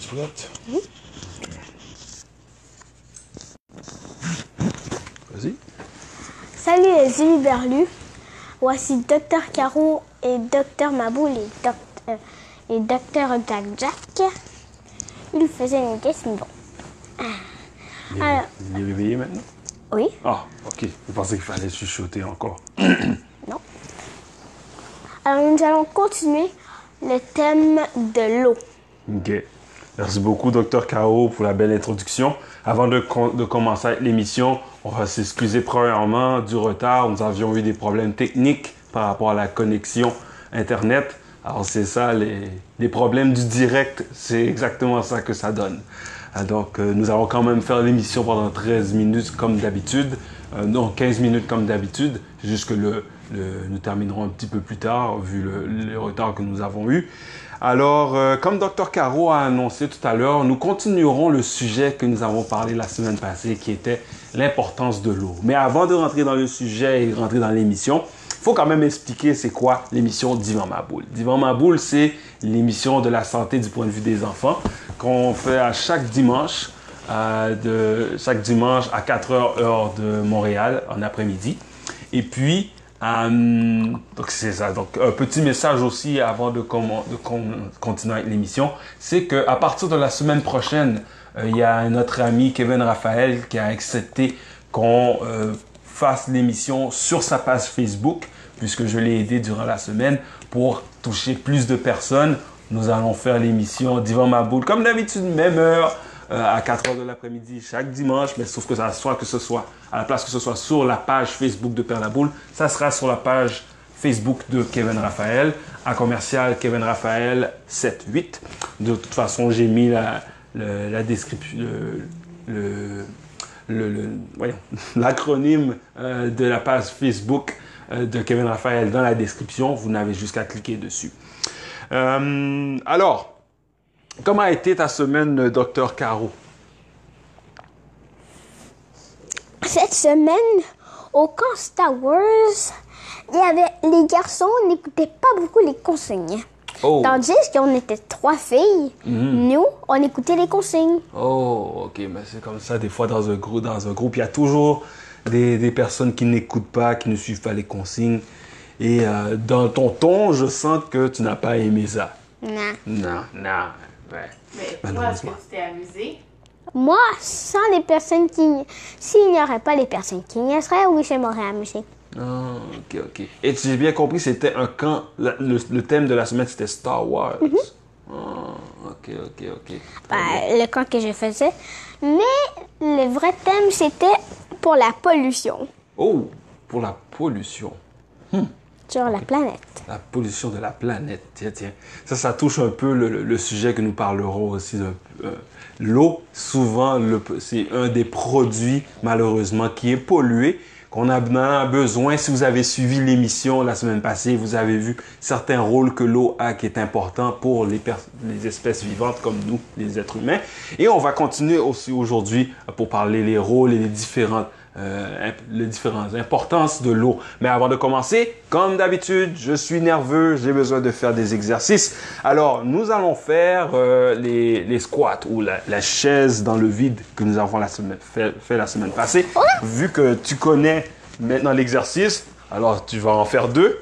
Tu prête? Vas-y. Salut les Uniberlus. Voici Docteur Caro et Docteur Maboul et Docteur, et Docteur Jack Jack. Ils faisaient une question. Bon. Il est, Alors, il est réveillé maintenant? oui, Ah, ok. Je pensais qu'il fallait chuchoter encore? non. Alors nous allons continuer le thème de l'eau. Ok. Merci beaucoup, Dr. K.O., pour la belle introduction. Avant de, com- de commencer l'émission, on va s'excuser premièrement du retard. Nous avions eu des problèmes techniques par rapport à la connexion Internet. Alors, c'est ça, les, problèmes du direct, c'est exactement ça que ça donne. Ah, Donc, euh, nous allons quand même faire l'émission pendant 13 minutes comme d'habitude. Euh, non, 15 minutes comme d'habitude. C'est juste que le, le- nous terminerons un petit peu plus tard, vu le retard que nous avons eu. Alors, euh, comme Dr. Caro a annoncé tout à l'heure, nous continuerons le sujet que nous avons parlé la semaine passée, qui était l'importance de l'eau. Mais avant de rentrer dans le sujet et rentrer dans l'émission, il faut quand même expliquer c'est quoi l'émission Divan Maboul. Divan Maboul, c'est l'émission de la santé du point de vue des enfants qu'on fait à chaque dimanche, euh, chaque dimanche à 4 heures heure de Montréal en après-midi. Et puis, euh, donc c'est ça. Donc un petit message aussi avant de, continuer avec l'émission, c'est que à partir de la semaine prochaine, euh, il y a notre ami Kevin Raphaël qui a accepté qu'on euh, fasse l'émission sur sa page Facebook, puisque je l'ai aidé durant la semaine pour toucher plus de personnes. Nous allons faire l'émission Divan Maboul comme d'habitude, même heure, à 4 heures de l'après-midi chaque dimanche, mais sauf que ça soit que ce soit à la place que ce soit sur la page Facebook de Père la Boule, ça sera sur la page Facebook de Kevin Raphaël, à commercial Kevin Raphaël 78. De toute façon, j'ai mis la, description, le, le- le- l'acronyme euh, de la page Facebook euh, de Kevin Raphaël dans la description. Vous n'avez juste qu'à cliquer dessus. Euh, alors, comment a été ta semaine, docteur Caro? Cette semaine, au camp Star Wars, il y avait les garçons n'écoutaient pas beaucoup les consignes. Oh. Tandis qu'on était trois filles, nous, on écoutait les consignes. Oh, ok, mais c'est comme ça, des fois dans un groupe, dans un groupe, il y a toujours des, des personnes qui n'écoutent pas, qui ne suivent pas les consignes. Et euh, dans ton ton, je sens que tu n'as pas aimé ça. Non. Non, non, ouais. Mais toi, est-ce que tu t'es amusé? Moi, sans les personnes qui... S'il n'y aurait pas les personnes qui y seraient, oui, je m'aurais amusé. Ah, ok, ok. Et tu as bien compris, c'était un camp, la- le, le thème de la semaine, c'était Star Wars. Ah, ok, ok, ok. Ben, le camp que je faisais. Mais le vrai thème, c'était pour la pollution Oh, pour la pollution. La planète. La pollution de la planète. Tiens, tiens. Ça, ça touche un peu le, sujet que nous parlerons aussi. de- euh, L'eau, souvent, c'est un des produits, malheureusement, qui est pollué, qu'on a, en a besoin. Si vous avez suivi l'émission la semaine passée, vous avez vu certains rôles que l'eau a qui est important pour les, les espèces vivantes comme nous, les êtres humains. Et on va continuer aussi aujourd'hui pour parler les rôles et les différentes euh, les différentes importances de l'eau. Mais avant de commencer, comme d'habitude, je suis nerveux, j'ai besoin de faire des exercices. Alors, nous allons faire euh, les, les squats ou la, la chaise dans le vide que nous avons la semaine, fait, fait la semaine passée. Vu que tu connais maintenant l'exercice, alors tu vas en faire deux.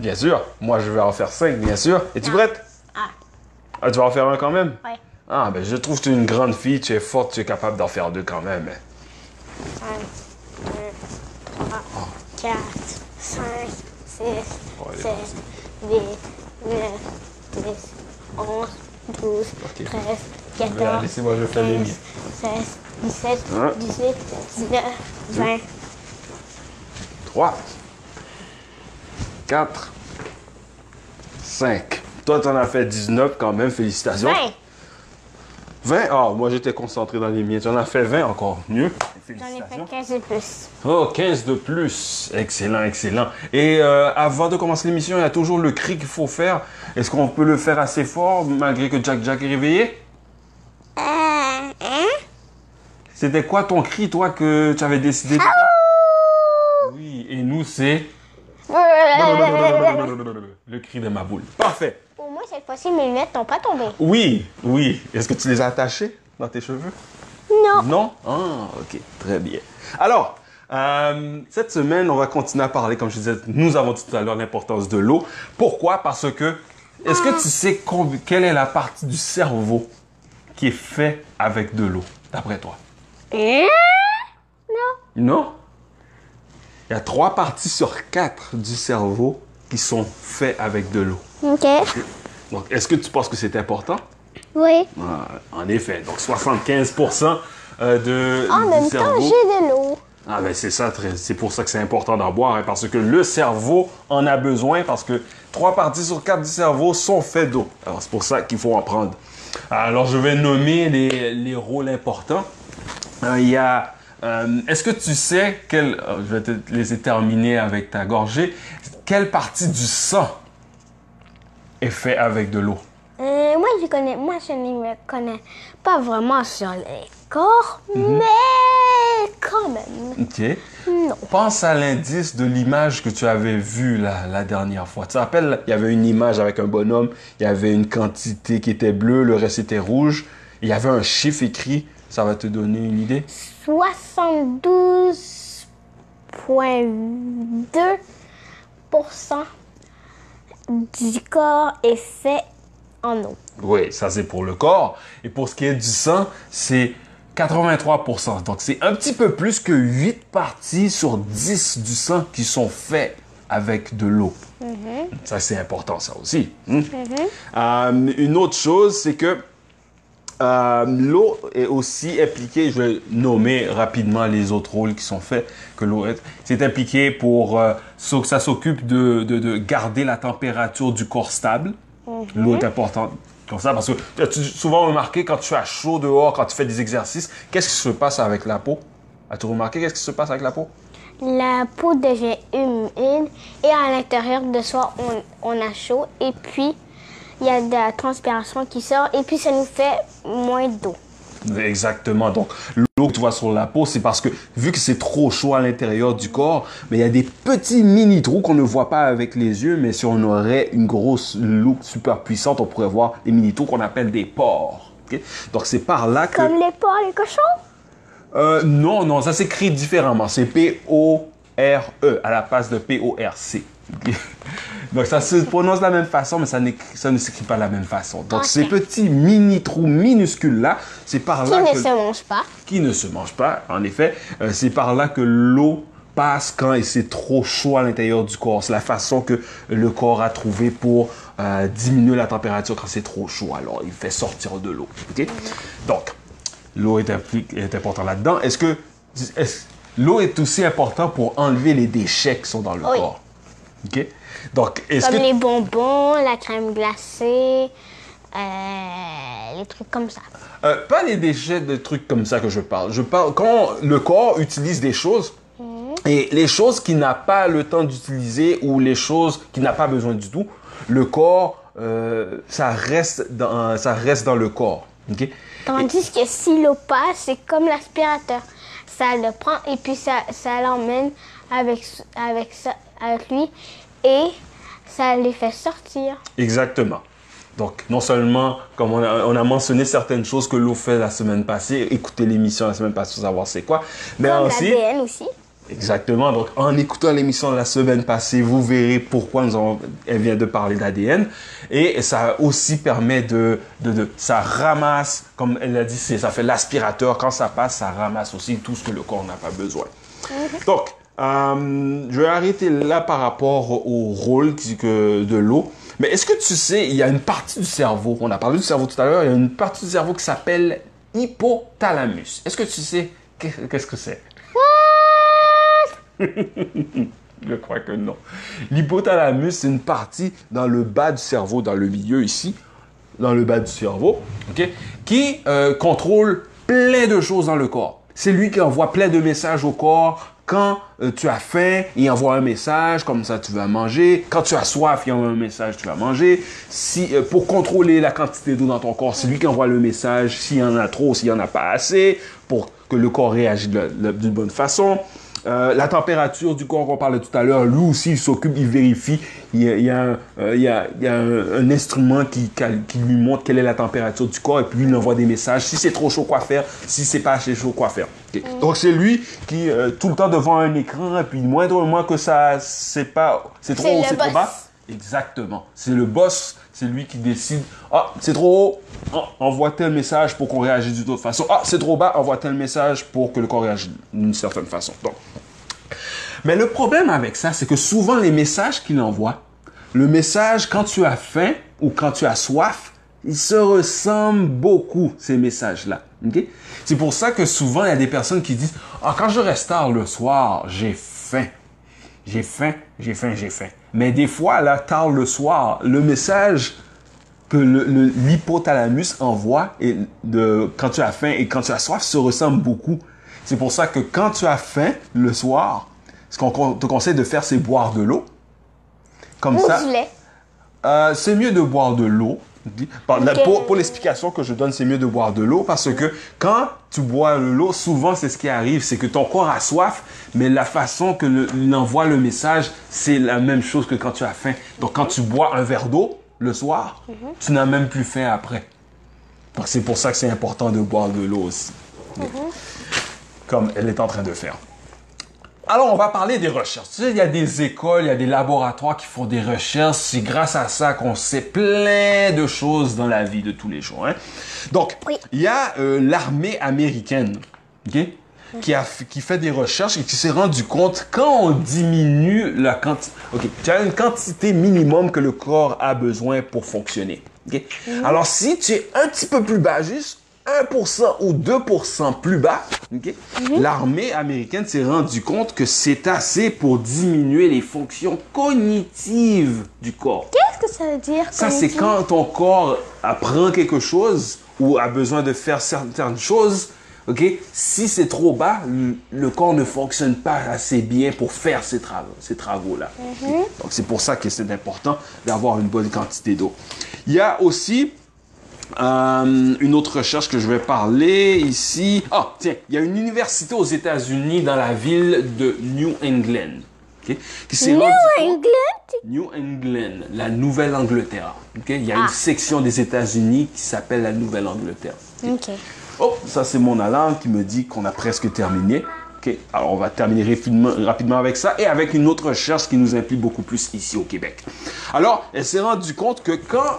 Bien sûr. Moi, je vais en faire cinq, bien sûr. Es-tu prête? Ah. Ah, tu vas en faire un quand même? Ouais. Ah, ben je trouve que tu es une grande fille, tu es forte, tu es capable d'en faire deux quand même. 1, 2, 3, 4, 5, 6, Oh, elle est 7, 8, 9, 10, 11, 12, Ok. 13, Ben, 14, Laissez-moi, je fais les 15, miens. 16, 17, Un. 18, 19, 20, 3, 4, 5. Toi, t'en as fait 19 quand même, félicitations. 20. 20? Ah, moi j'étais concentré dans les miens. Tu en as fait 20 encore. Mieux. J'en ai fait Félicitations. 15 de plus. Oh, 15 de plus. Excellent, excellent. Et euh, avant de commencer l'émission, il y a toujours le cri qu'il faut faire. Est-ce qu'on peut le faire assez fort malgré que Jack Jack est réveillé? Euh, hein? C'était quoi ton cri, toi, que tu avais décidé de faire? Oui, et nous, c'est? Le cri de ma boule. Parfait. Au moins, moi, cette fois-ci, mes lunettes n'ont pas tombé. Oui, oui. Est-ce que tu les as attachées dans tes cheveux? Non. Non? Ah, ok, très bien. Alors, euh, cette semaine, on va continuer à parler, comme je disais, nous avons dit tout à l'heure l'importance de l'eau. Pourquoi? Parce que, est-ce que tu sais quelle est la partie du cerveau qui est fait avec de l'eau, d'après toi? Hein? Non? Il y a trois parties sur quatre du cerveau qui sont faits avec de l'eau. Ok. Donc, est-ce que tu penses que c'est important? Oui. Ah, en effet. Donc, 75% euh, de, En même temps, cerveau. j'ai de l'eau. Ah ben c'est ça, c'est pour ça que c'est important d'en boire, hein, parce que le cerveau en a besoin, parce que trois parties sur quatre du cerveau sont faits d'eau. Alors c'est pour ça qu'il faut en prendre. Alors je vais nommer les, les rôles importants. Euh, Il y a... euh, Est-ce que tu sais quel... euh, je vais te laisser terminer avec ta gorgée. Quelle partie du sang est fait avec de l'eau? Moi, je connais, moi, je ne me connais pas vraiment sur les corps, Mhm. mais quand même. OK. Non. Pense à l'indice de l'image que tu avais vue la, la dernière fois. Tu te rappelles, il y avait une image avec un bonhomme, il y avait une quantité qui était bleue, le reste était rouge. Il y avait un chiffre écrit. Ça va te donner une idée? 72,2% du corps est fait en eau. Oui, ça c'est pour le corps. Et pour ce qui est du sang, c'est 83%. Donc c'est un petit peu plus que 8 parties sur 10 du sang qui sont faits avec de l'eau. Ça c'est important ça aussi. hein. Euh, une autre chose, c'est que euh, l'eau est aussi impliquée, je vais nommer rapidement les autres rôles qui sont faits, que l'eau est, c'est impliqué pour, euh, ça s'occupe de, de, de garder la température du corps stable. L'eau est importante comme ça parce que as-tu souvent remarqué quand tu as chaud dehors, quand tu fais des exercices, qu'est-ce qui se passe avec la peau? As-tu remarqué qu'est-ce qui se passe avec la peau? La peau devient humide et à l'intérieur de soi, on, on a chaud et puis il y a de la transpiration qui sort et puis ça nous fait moins d'eau. Exactement. Donc, l'eau que tu vois sur la peau, c'est parce que vu que c'est trop chaud à l'intérieur du corps, mais il y a des petits mini trous qu'on ne voit pas avec les yeux, mais si on aurait une grosse loupe super puissante, on pourrait voir des mini trous qu'on appelle des pores. Donc, c'est par là que... Comme les porcs, les cochons? Euh, non, non, ça s'écrit différemment. C'est P-O-R-E à la place de P-O-R-C. Ok? Donc ça se prononce de la même façon, mais ça, ça ne s'écrit pas de la même façon. Donc ces petits mini trous minuscules là, c'est par qui là ne que se mangent pas. qui ne se mange pas, en effet, euh, c'est par là que l'eau passe quand c'est trop chaud à l'intérieur du corps. C'est la façon que le corps a trouvé pour euh, diminuer la température quand c'est trop chaud. Alors, il fait sortir de l'eau. Donc, l'eau est, est important là-dedans. Est-ce que l'eau est aussi important pour enlever les déchets qui sont dans le Oui. corps? OK? Donc, est-ce Comme que... les bonbons, la crème glacée, euh, les trucs comme ça. Euh, pas les déchets de trucs comme ça que je parle. Je parle quand le corps utilise des choses et les choses qu'il n'a pas le temps d'utiliser ou les choses qu'il n'a pas besoin du tout, le corps, euh, ça reste dans, ça reste dans le corps. Tandis que si l'eau passe, c'est comme l'aspirateur. Ça le prend et puis ça, ça l'emmène avec, avec, ça- avec lui et ça les fait sortir. Exactement. Donc, non seulement, comme on a, on a mentionné certaines choses que l'eau fait la semaine passée, écoutez l'émission la semaine passée pour savoir c'est quoi, mais Comme aussi, l'ADN aussi. Exactement. Donc, en écoutant l'émission de la semaine passée, vous verrez pourquoi nous avons, elle vient de parler d'ADN. Et ça aussi permet de, de, de- ça ramasse, comme elle l'a dit, ça fait l'aspirateur. Quand ça passe, ça ramasse aussi tout ce que le corps n'a pas besoin. Donc, euh, je vais arrêter là par rapport au rôle de l'eau. Mais est-ce que tu sais, il y a une partie du cerveau, on a parlé du cerveau tout à l'heure, il y a une partie du cerveau qui s'appelle hypothalamus. Est-ce que tu sais qu'est- qu'est-ce que c'est? Je crois que non. L'hypothalamus, c'est une partie dans le bas du cerveau, dans le milieu ici, dans le bas du cerveau, ok, qui euh, contrôle plein de choses dans le corps. C'est lui qui envoie plein de messages au corps. Quand euh, tu as faim, il envoie un message, comme ça tu vas manger. Quand tu as soif, il envoie un message, tu vas manger. Si, euh, pour contrôler la quantité d'eau dans ton corps, c'est lui qui envoie le message s'il y en a trop, s'il y en a pas assez, pour que le corps réagisse d'une bonne façon. Euh, la température du corps qu'on parlait tout à l'heure, lui aussi, il s'occupe, il vérifie. Il y a, il y a un, euh, il y a- il y a un- un instrument qui, qui lui montre quelle est la température du corps et puis il envoie des messages. Si c'est trop chaud, quoi faire. Si c'est pas assez chaud, quoi faire. Donc c'est lui qui, euh, tout le temps devant un écran, et puis moindrement que ça, c'est pas, c'est trop haut, c'est trop bas. Exactement. C'est le boss, c'est lui qui décide. Ah, c'est trop haut, Ah, envoie tel message pour qu'on réagisse d'une autre façon. Ah, c'est trop bas, envoie tel message pour que le corps réagisse d'une certaine façon. Donc. Mais le problème avec ça, c'est que souvent les messages qu'il envoie, le message quand tu as faim ou quand tu as soif, ils se ressemblent beaucoup, ces messages-là. C'est pour ça que souvent, il y a des personnes qui disent Ah, quand je reste tard le soir, j'ai faim. J'ai faim, j'ai faim, j'ai faim. Mais des fois, là, tard le soir, le message que l'hypothalamus envoie et de, quand tu as faim et quand tu as soif se ressemblent beaucoup. C'est pour ça que quand tu as faim le soir, ce qu'on te conseille de faire, c'est boire de l'eau. Comme Ou ça. du lait. Euh, c'est mieux de boire de l'eau. Pour, pour l'explication que je donne, c'est mieux de boire de l'eau parce que quand tu bois de l'eau, souvent c'est ce qui arrive, c'est que ton corps a soif, mais la façon que le- il envoie le message, c'est la même chose que quand tu as faim. Donc quand tu bois un verre d'eau le soir, tu n'as même plus faim après. Donc c'est pour ça que c'est important de boire de l'eau aussi. Comme elle est en train de faire. Alors, on va parler des recherches. Tu sais, il y a des écoles, il y a des laboratoires qui font des recherches. C'est grâce à ça qu'on sait plein de choses dans la vie de tous les jours. hein. Donc, Oui. il y a euh, l'armée américaine, ok, qui, a, qui fait des recherches et qui s'est rendu compte quand on diminue la quantité. Ok, tu as une quantité minimum que le corps a besoin pour fonctionner. Alors, si tu es un petit peu plus bas, juste 1% ou 2% plus bas, ok, l'armée américaine s'est rendu compte que c'est assez pour diminuer les fonctions cognitives du corps. Qu'est-ce que ça veut dire Ça, c'est quand ton corps apprend quelque chose ou a besoin de faire certaines choses. Ok, si c'est trop bas, le, le corps ne fonctionne pas assez bien pour faire ces travaux, ces travaux-là. Ok? Donc c'est pour ça que c'est important d'avoir une bonne quantité d'eau. Il y a aussi euh, une autre recherche que je vais parler ici. Ah, tiens, il y a une université aux États-Unis dans la ville de New England. ok, qui s'est New compte- England? New England, la Nouvelle-Angleterre. ok? Il y a une Ah. section des États-Unis qui s'appelle la Nouvelle-Angleterre. Ok? Oh, ça c'est mon alarme qui me dit qu'on a presque terminé. Alors on va terminer rapidement, rapidement avec ça et avec une autre recherche qui nous implique beaucoup plus ici au Québec. Alors, elle s'est rendue compte que quand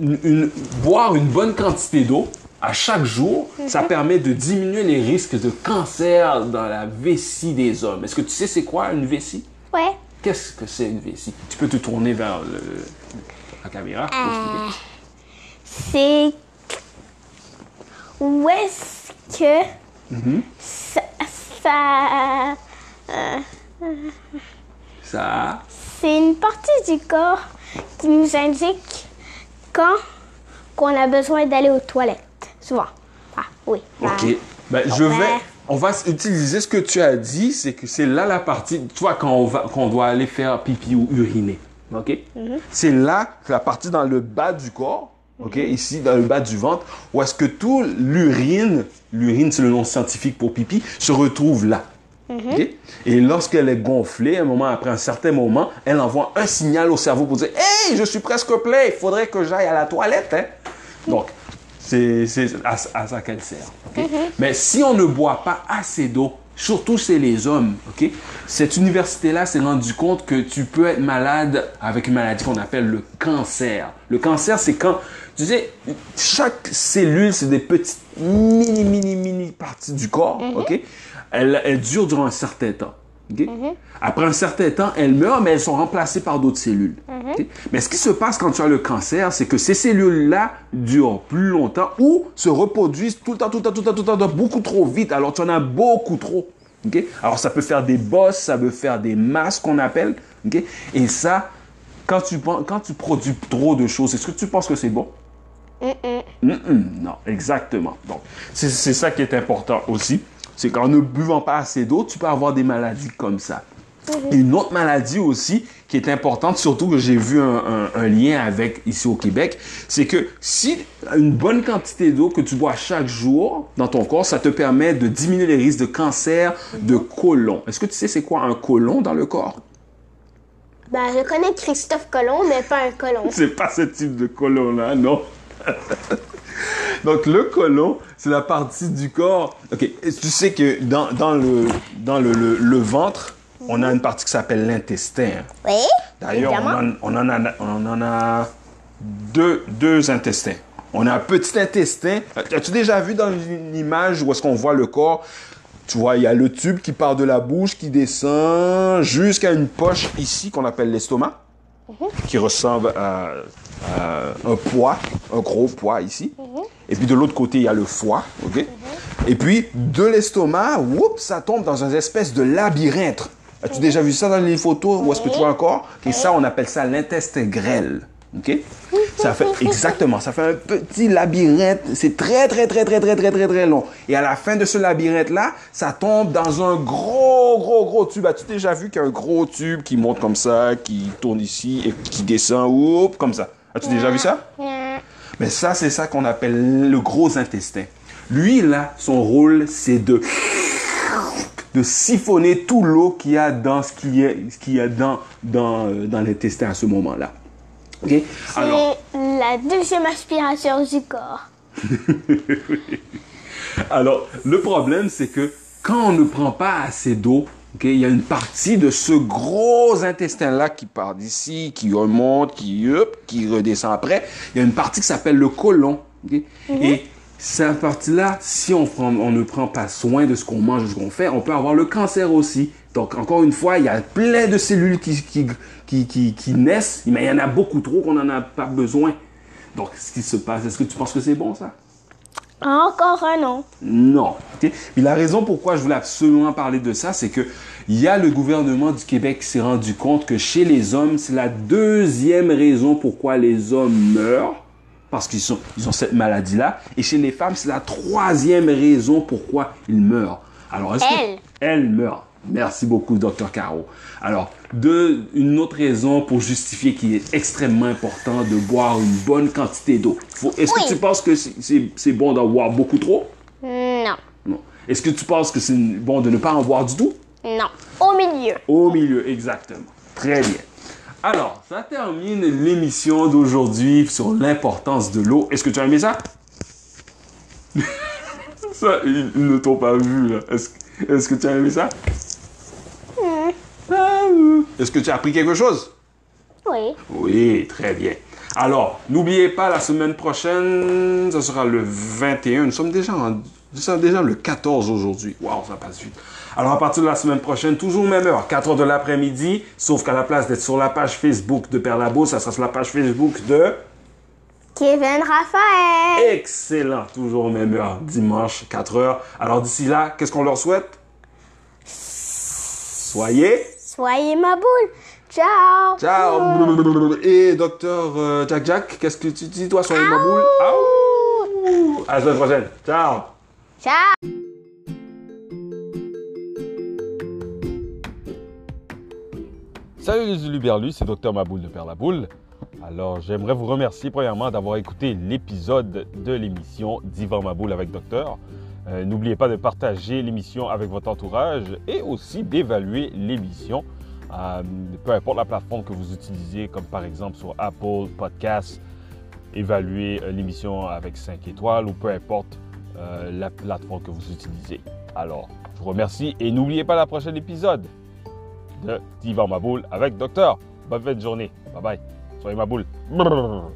une- une- boire une bonne quantité d'eau à chaque jour, ça permet de diminuer les risques de cancer dans la vessie des hommes. Est-ce que tu sais c'est quoi une vessie? Ouais. Qu'est-ce que c'est une vessie? Tu peux te tourner vers le- la caméra. Euh. C'est où est-ce que Mhm. ça, ça- Ça. c'est une partie du corps qui nous indique quand qu'on a besoin d'aller aux toilettes. Souvent. Ah oui. Ok. Ah. Ben, je Ouais. vais. On va utiliser ce que tu as dit, c'est que c'est là la partie. Tu vois, quand on, va, quand on doit aller faire pipi ou uriner. Ok? C'est là la partie dans le bas du corps. Ok? Ici, dans le bas du ventre, où est-ce que tout l'urine, l'urine c'est le nom scientifique pour pipi, se retrouve là. Ok? Et lorsqu'elle est gonflée, un moment après un certain moment, elle envoie un signal au cerveau pour dire Hey, je suis presque plein, il faudrait que j'aille à la toilette. hein. Donc, c'est c'est à, à ça qu'elle sert. ok? Mais si on ne boit pas assez d'eau, surtout chez les hommes, ok, cette université-là s'est rendu compte que tu peux être malade avec une maladie qu'on appelle le cancer. Le cancer, c'est quand, tu sais, chaque cellule, c'est des petites mini, mini, mini parties du corps, ok? Elles durent durant un certain temps. ok? Après un certain temps, elles meurent, mais elles sont remplacées par d'autres cellules. ok? Mais ce qui se passe quand tu as le cancer, c'est que ces cellules-là durent plus longtemps ou se reproduisent tout le temps, tout le temps, tout le temps, tout le temps, beaucoup trop vite. Alors tu en as beaucoup trop. Alors ça peut faire des bosses, ça peut faire des masses qu'on appelle. Et ça, quand tu, quand tu produis trop de choses, est-ce que tu penses que c'est bon? Non, exactement. Donc, c'est ça qui est important aussi. C'est qu'en ne buvant pas assez d'eau, tu peux avoir des maladies comme ça. Une autre maladie aussi qui est importante, surtout que j'ai vu un, un- un lien avec ici au Québec, c'est que si une bonne quantité d'eau que tu bois chaque jour dans ton corps, ça te permet de diminuer les risques de cancer de côlon. Est-ce que tu sais c'est quoi un côlon dans le corps? Ben, je connais Christophe Colomb, mais pas un colon. C'est pas ce type de côlon-là, non. Donc, le côlon, c'est la partie du corps. OK, tu sais que dans, dans, le, dans le, le- le ventre, on a une partie qui s'appelle l'intestin. Oui. D'ailleurs, on, on en a, on en a deux, deux intestins. On a un petit intestin. As-tu déjà vu dans une image où est-ce qu'on voit le corps? Tu vois, il y a le tube qui part de la bouche, qui descend jusqu'à une poche ici qu'on appelle l'estomac, qui ressemble à, à un poids, un gros poids ici. Et puis de l'autre côté, il y a le foie, ok? Et puis de l'estomac, ça tombe dans une espèce de labyrinthe. As-tu déjà vu ça dans les photos? Où est-ce que tu vois encore? Et ça, on appelle ça l'intestin grêle. OK? Ça fait exactement, ça fait un petit labyrinthe. C'est très, très, très, très, très, très, très, très long. Et à la fin de ce labyrinthe-là, ça tombe dans un gros, gros, gros tube. As-tu déjà vu qu'il y a un gros tube qui monte comme ça, qui tourne ici et qui descend, oup, comme ça? As-tu déjà vu ça? Mais ça, c'est ça qu'on appelle le gros intestin. Lui, là, son rôle, c'est de de siphonner tout l'eau qu'il y a dans ce qu'il y a, ce qu'il y a dans, dans, euh, dans l'intestin à ce moment-là. OK? Alors, C'est la deuxième aspiration du corps. alors, le problème, c'est que quand on ne prend pas assez d'eau, OK, il y a une partie de ce gros intestin-là qui part d'ici, qui remonte, qui, hop, qui redescend après. Il y a une partie qui s'appelle le côlon. OK? Et cette partie-là, si on, prend- on ne prend pas soin de ce qu'on mange, de ce qu'on fait, on peut avoir le cancer aussi. Donc, encore une fois, il y a plein de cellules qui, qui, qui, qui, qui naissent, mais il y en a beaucoup trop qu'on n'en a pas besoin. Donc, ce qui se passe, est-ce que tu penses que c'est bon, ça? Encore un non. Non. Puis la raison pourquoi je voulais absolument parler de ça, c'est que il y a le gouvernement du Québec qui s'est rendu compte que chez les hommes, c'est la deuxième raison pourquoi les hommes meurent, parce qu'ils sont, ils ont cette maladie-là. Et chez les femmes, c'est la troisième raison pourquoi ils meurent. Alors, est-ce que elles meurent? Merci beaucoup, Dr. Caro. Alors, de, une autre raison pour justifier qu'il est extrêmement important de boire une bonne quantité d'eau. Est-ce Oui. que tu penses que c'est- bon d'en boire beaucoup trop? Non. Non. Est-ce que tu penses que c'est bon de ne pas en boire du tout? Non. Au milieu. Au milieu, exactement. Très bien. Alors, ça termine l'émission d'aujourd'hui sur l'importance de l'eau. Est-ce que tu as aimé ça? ça, ils, ne t'ont pas vu, là. Est-ce est-ce que tu as aimé ça? Est-ce que tu as appris quelque chose? Oui. Oui, très bien. Alors, n'oubliez pas, la semaine prochaine, ce sera le 21. Nous sommes déjà, en- nous sommes déjà le 14 aujourd'hui. Waouh, ça passe vite. Alors, à partir de la semaine prochaine, toujours même heure, 4 heures de l'après-midi, sauf qu'à la place d'être sur la page Facebook de Père Labo, ça sera sur la page Facebook de... Kevin Raphaël. Excellent, toujours même heure, dimanche, 4 heures. Alors, d'ici là, qu'est-ce qu'on leur souhaite? Soyez... Soyez ma boule. Ciao. Ciao. Et docteur euh, Jack Jack, qu'est-ce que tu dis toi, soyez ma boule? Aouh. À la semaine prochaine. Ciao. Ciao. Salut les Uluberlus, c'est Docteur Maboule de Père la Boule. Alors, j'aimerais vous remercier premièrement d'avoir écouté l'épisode de l'émission Divan Maboule avec Docteur. Euh, N'oubliez pas de partager l'émission avec votre entourage et aussi d'évaluer l'émission, euh, peu importe la plateforme que vous utilisez, comme par exemple sur Apple Podcasts, évaluer euh, l'émission avec 5 étoiles ou peu importe la plateforme que vous utilisez. Alors, je vous remercie et n'oubliez pas la prochaine épisode de Divan Maboule avec Docteur. Bonne fin de journée. Bye bye. Soyez Maboule. Brrr.